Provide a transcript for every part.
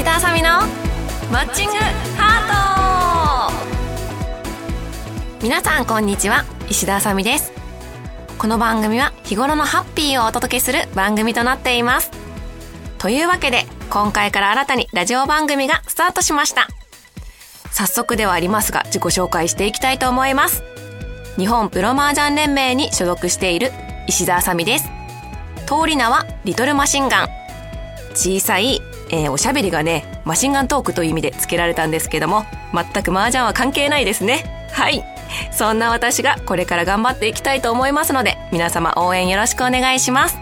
石田あさみのマッチングハート。皆さんこんにちは。石田あさみです。この番組は日頃のハッピーをお届けする番組となっています。というわけで今回から新たにラジオ番組がスタートしました。早速ではありますが自己紹介していきたいと思います。日本プロ麻雀連盟に所属している石田あさみです。通り名はリトルマシンガン。小さい、えー、おしゃべりがねマシンガントークという意味で付けられたんですけども全く麻雀は関係ないですね。はい。そんな私がこれから頑張っていきたいと思いますので皆様応援よろしくお願いします。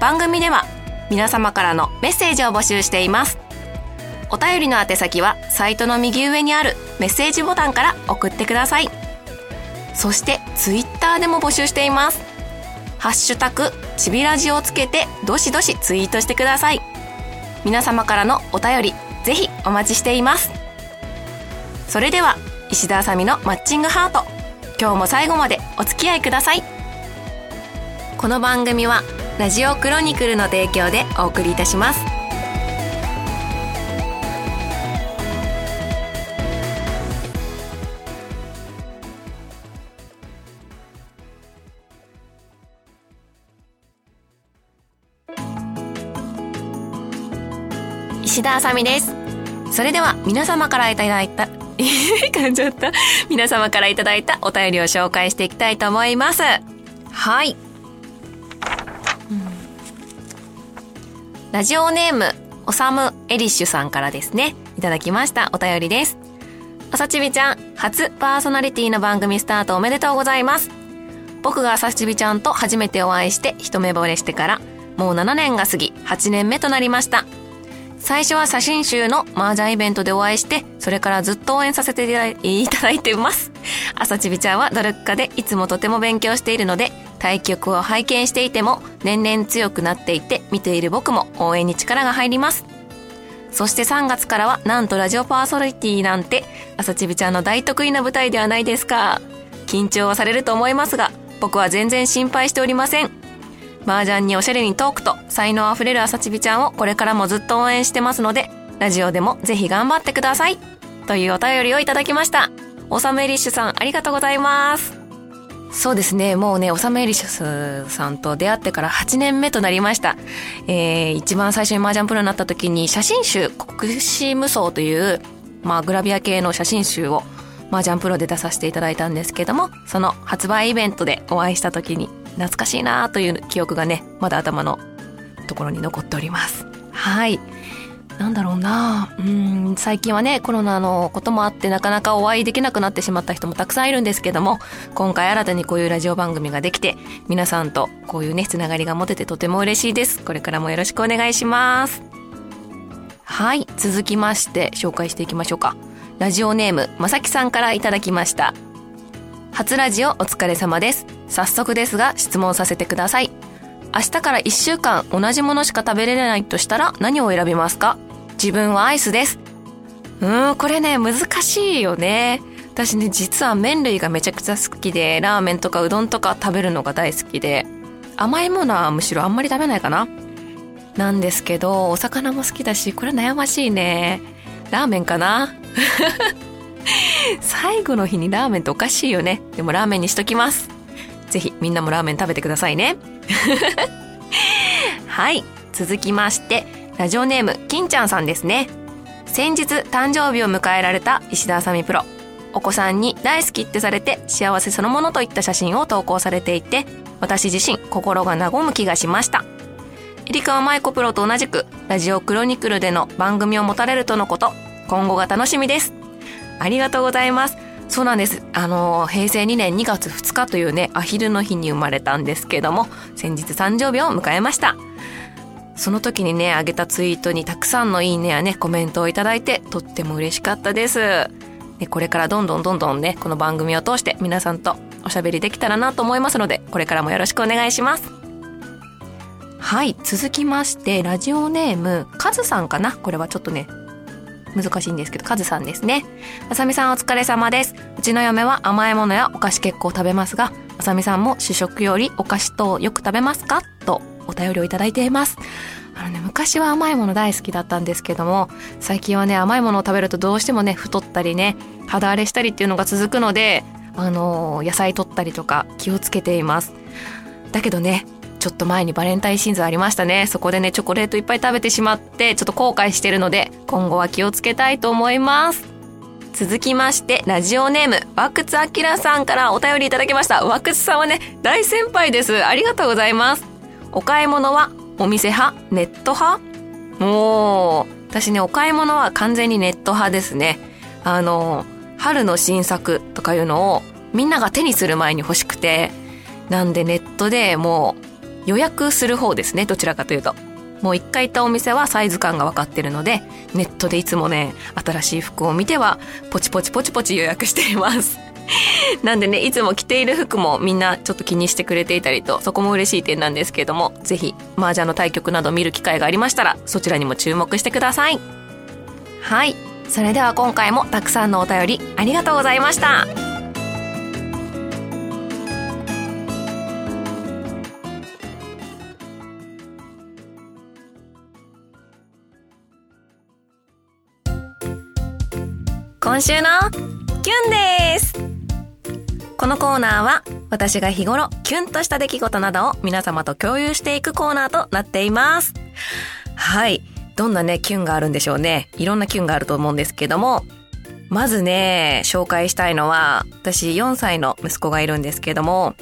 番組では皆様からのメッセージを募集しています。お便りの宛先はサイトの右上にあるメッセージボタンから送ってください。そしてツイッターでも募集しています。ハッシュタグちびラジをつけてどしどしツイートしてください。皆様からのお便りぜひお待ちしています。それでは石田あさみのマッチングハート今日も最後までお付き合いください。この番組はラジオクロニクルの提供でお送りいたします。石田あさみです。それでは皆様からいただいた 噛んじゃった。皆様からいただいたお便りを紹介していきたいと思います。はい、うん、ラジオネームおさむエリッシュさんからですね。いただきました。お便りです。あさちびちゃん初パーソナリティの番組スタートおめでとうございます。僕があさちびちゃんと初めてお会いして一目惚れしてからもう7年が過ぎ8年目となりました。最初は写真集の麻雀イベントでお会いして、それからずっと応援させていただいています。朝ちびちゃんは努力家でいつもとても勉強しているので、対局を拝見していても年々強くなっていて、見ている僕も応援に力が入ります。そして3月からはなんとラジオパーソナリティなんて、朝ちびちゃんの大得意な舞台ではないですか。緊張はされると思いますが、僕は全然心配しておりません。麻雀におしゃれにトークと才能あふれる朝ちびちゃんをこれからもずっと応援してますので、ラジオでもぜひ頑張ってください。というお便りをいただきました。おさむエリッシュさん、ありがとうございます。そうですね。もうね、おさむエリッシュさんと出会ってから8年目となりました。えー、一番最初に麻雀プロになった時に写真集、国士無双という、まあ、グラビア系の写真集を麻雀プロで出させていただいたんですけども、その発売イベントでお会いした時に懐かしいなという記憶がね、まだ頭のところに残っております。はい。なんだろうなうん、最近はね、コロナのこともあってなかなかお会いできなくなってしまった人もたくさんいるんですけども、今回新たにこういうラジオ番組ができて、皆さんとこういうね、つながりが持ててとても嬉しいです。これからもよろしくお願いします。はい、続きまして紹介していきましょうか。ラジオネーム、まさきさんからいただきました。初ラジオお疲れ様です。早速ですが質問させてください。明日から1週間同じものしか食べれないとしたら何を選びますか？自分はアイスです。うーん、これね、難しいよね。私ね、実は麺類がめちゃくちゃ好きで、ラーメンとかうどんとか食べるのが大好きで、甘いものはむしろあんまり食べないかな。なんですけど、お魚も好きだし、これ悩ましいね。ラーメンかな？最後の日にラーメンっておかしいよね。でもラーメンにしときます。ぜひみんなもラーメン食べてくださいね。はい。続きまして、ラジオネーム、金ちゃんさんですね。先日誕生日を迎えられた石田あさみプロ。お子さんに大好きってされて幸せそのものといった写真を投稿されていて、私自身心が和む気がしました。エリカは舞子プロと同じく、ラジオクロニクルでの番組を持たれるとのこと、今後が楽しみです。ありがとうございます。そうなんです。あの、平成2年2月2日というね、アヒルの日に生まれたんですけども、先日誕生日を迎えました。その時にね、あげたツイートにたくさんのいいねやね、コメントをいただいて、とっても嬉しかったです。で、これからどんどんどんどんね、この番組を通して皆さんとおしゃべりできたらなと思いますので、これからもよろしくお願いします。はい、続きまして、ラジオネーム、カズさんかな？これはちょっとね、難しいんですけど、カズさんですね。あさみさんお疲れ様です。うちの嫁は甘いものやお菓子結構食べますが、あさみさんも主食よりお菓子等よく食べますか？とお便りをいただいています。あのね、昔は甘いもの大好きだったんですけども、最近はね、甘いものを食べるとどうしてもね、太ったりね、肌荒れしたりっていうのが続くので、あのー、野菜取ったりとか気をつけています。だけどね、ちょっと前にバレンタインシーズンありましたね。そこでね、チョコレートいっぱい食べてしまって、ちょっと後悔してるので、今後は気をつけたいと思います。続きまして、ラジオネーム、ワクツアキラさんからお便りいただきました。ワクツさんはね、大先輩です。ありがとうございます。お買い物はお店派ネット派？もう、私ね、お買い物は完全にネット派ですね。あの、春の新作とかいうのをみんなが手にする前に欲しくて、なんでネットでもう予約する方ですね、どちらかというと。もう一回行ったお店はサイズ感が分かってるので、ネットでいつもね、新しい服を見ては、ポチポチポチポチ予約しています。なんでね、いつも着ている服もみんなちょっと気にしてくれていたりと、そこも嬉しい点なんですけれども、ぜひ、麻雀の対局など見る機会がありましたら、そちらにも注目してください。はい。それでは今回もたくさんのお便りありがとうございました。今週のキュンですこのコーナーは私が日頃キュンとした出来事などを皆様と共有していくコーナーとなっています。はい。どんなね、キュンがあるんでしょうね。いろんなキュンがあると思うんですけども、まずね、紹介したいのは、私4歳の息子がいるんですけども、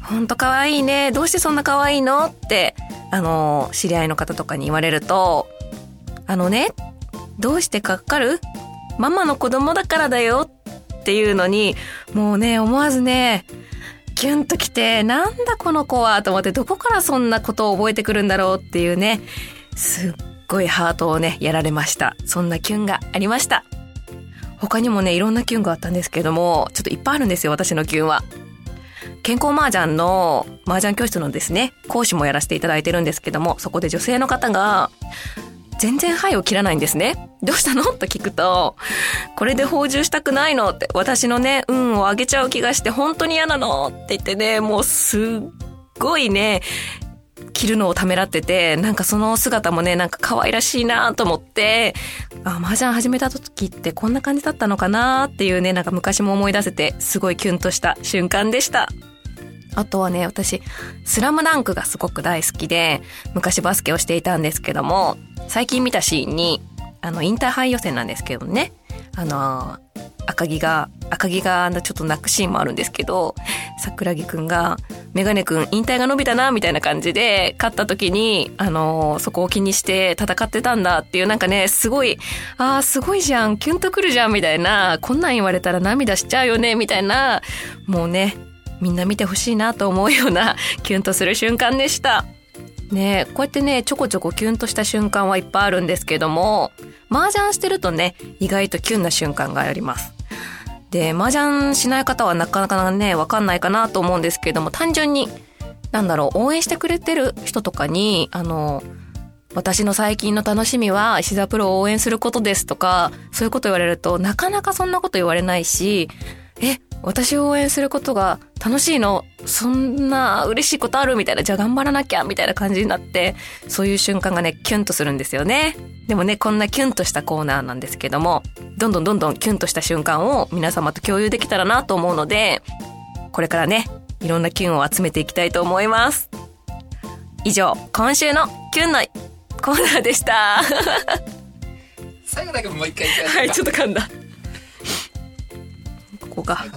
ほんと可愛いね。どうしてそんな可愛いのって、あの、知り合いの方とかに言われると、あのね、どうしてかかるママの子供だからだよっていうのに、もうね、思わずね、キュンときて、なんだこの子はと思って、どこからそんなことを覚えてくるんだろうっていうね、すっごいハートをね、やられました。そんなキュンがありました。他にもね、いろんなキュンがあったんですけども、ちょっといっぱいあるんですよ、私のキュンは。健康麻雀の麻雀教室のですね、講師もやらせていただいてるんですけども、そこで女性の方が、全然灰を切らないんですね。どうしたの？と聞くと、これで放充したくないの？って、私のね、運を上げちゃう気がして本当に嫌なの？って言ってね、もうすっごいね、着るのをためらってて、なんかその姿もね、なんか可愛らしいなと思って、あ、麻雀始めた時ってこんな感じだったのかな？っていうね、なんか昔も思い出せて、すごいキュンとした瞬間でした。あとはね、私、スラムダンクがすごく大好きで、昔バスケをしていたんですけども、最近見たシーンに、あの、インターハイ予選なんですけどね、あの、赤木が、赤木がちょっと泣くシーンもあるんですけど、桜木くんが、メガネくん引退が伸びたな、みたいな感じで、勝った時に、あの、そこを気にして戦ってたんだっていう、なんかね、すごい、ああ、すごいじゃん、キュンとくるじゃん、みたいな、こんなん言われたら涙しちゃうよね、みたいな、もうね、みんな見てほしいなと思うような キュンとする瞬間でした。ねこうやってね、ちょこちょこキュンとした瞬間はいっぱいあるんですけども、麻雀してるとね、意外とキュンな瞬間があります。で、麻雀しない方はなかなかね、わかんないかなと思うんですけども、単純に、なんだろう、応援してくれてる人とかに、あの、私の最近の楽しみは石田プロを応援することですとか、そういうこと言われると、なかなかそんなこと言われないし、え、私を応援することが楽しいのそんな嬉しいことあるみたいな、じゃあ頑張らなきゃみたいな感じになって、そういう瞬間がね、キュンとするんですよね。でもね、こんなキュンとしたコーナーなんですけども、どんどんどんどんキュンとした瞬間を皆様と共有できたらなと思うので、これからね、いろんなキュンを集めていきたいと思います。以上、今週のキュンのコーナーでした。最後だけもう一回はい、ちょっと噛んだ。ここが。はい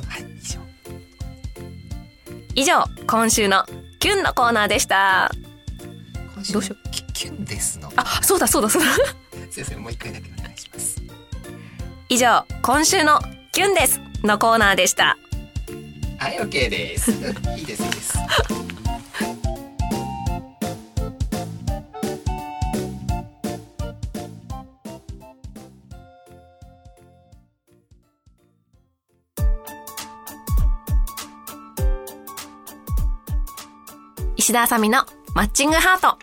以上、今週のキュンのコーナーでした。どうしよう。キュンですの。あ、そうだそうだそうだ。先生、もう一回だけお願いします。以上、今週のキュンですのコーナーでした。はい、OK です。いいです、いいです。石田あさみのマッチングハート。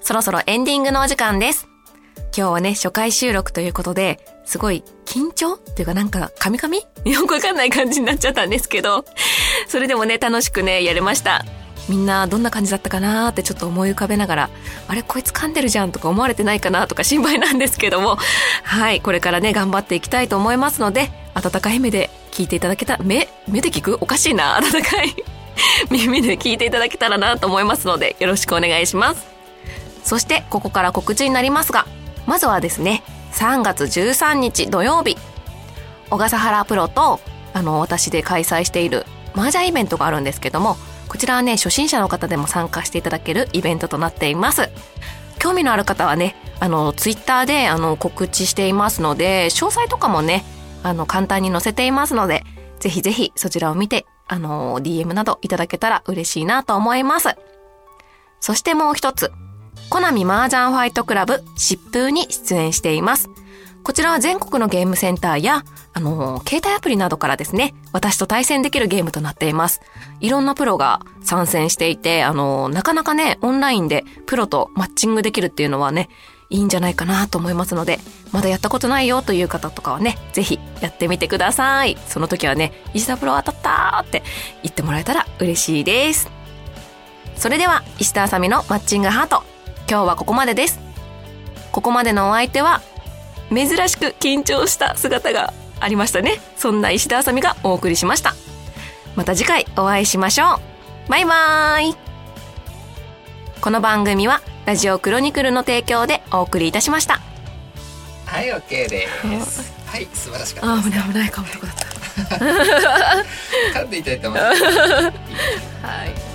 そろそろエンディングのお時間です。今日はね、初回収録ということで、すごい緊張っていうかなんか、カミカミ？よくわかんない感じになっちゃったんですけど、それでもね、楽しくね、やれました。みんなどんな感じだったかなってちょっと思い浮かべながらあれ？こいつ噛んでるじゃんとか思われてないかなとか心配なんですけども。はいこれからね頑張っていきたいと思いますので温かい目で聞いていただけた目？目で聞く？おかしいな温かい。耳で聞いていただけたらなと思いますのでよろしくお願いします。そしてここから告知になりますがまずはですね3月13日土曜日小笠原プロとあの私で開催している麻雀イベントがあるんですけどもこちらはね初心者の方でも参加していただけるイベントとなっています。興味のある方はねあのツイッターであの告知していますので詳細とかもねあの簡単に載せていますのでぜひぜひそちらを見てあの DM などいただけたら嬉しいなと思いますそしてもう一つコナミ麻雀ファイトクラブ疾風に出演していますこちらは全国のゲームセンターや、あの携帯アプリなどからですね、私と対戦できるゲームとなっています。いろんなプロが参戦していて、あのなかなかね、オンラインでプロとマッチングできるっていうのはね、いいんじゃないかなと思いますので、まだやったことないよという方とかはね、ぜひやってみてください。その時はね、石田プロ当たったーって言ってもらえたら嬉しいです。それでは、石田あさみのマッチングハート。今日はここまでです。ここまでのお相手は、珍しく緊張した姿がありましたねそんな石田あさみがお送りしましたまた次回お会いしましょうバイバーイこの番組はラジオクロニクルの提供でお送りいたしました。はい OK です。はい素晴らしかった。あ危ない危ないかもとこだった。噛んでいただいてます はい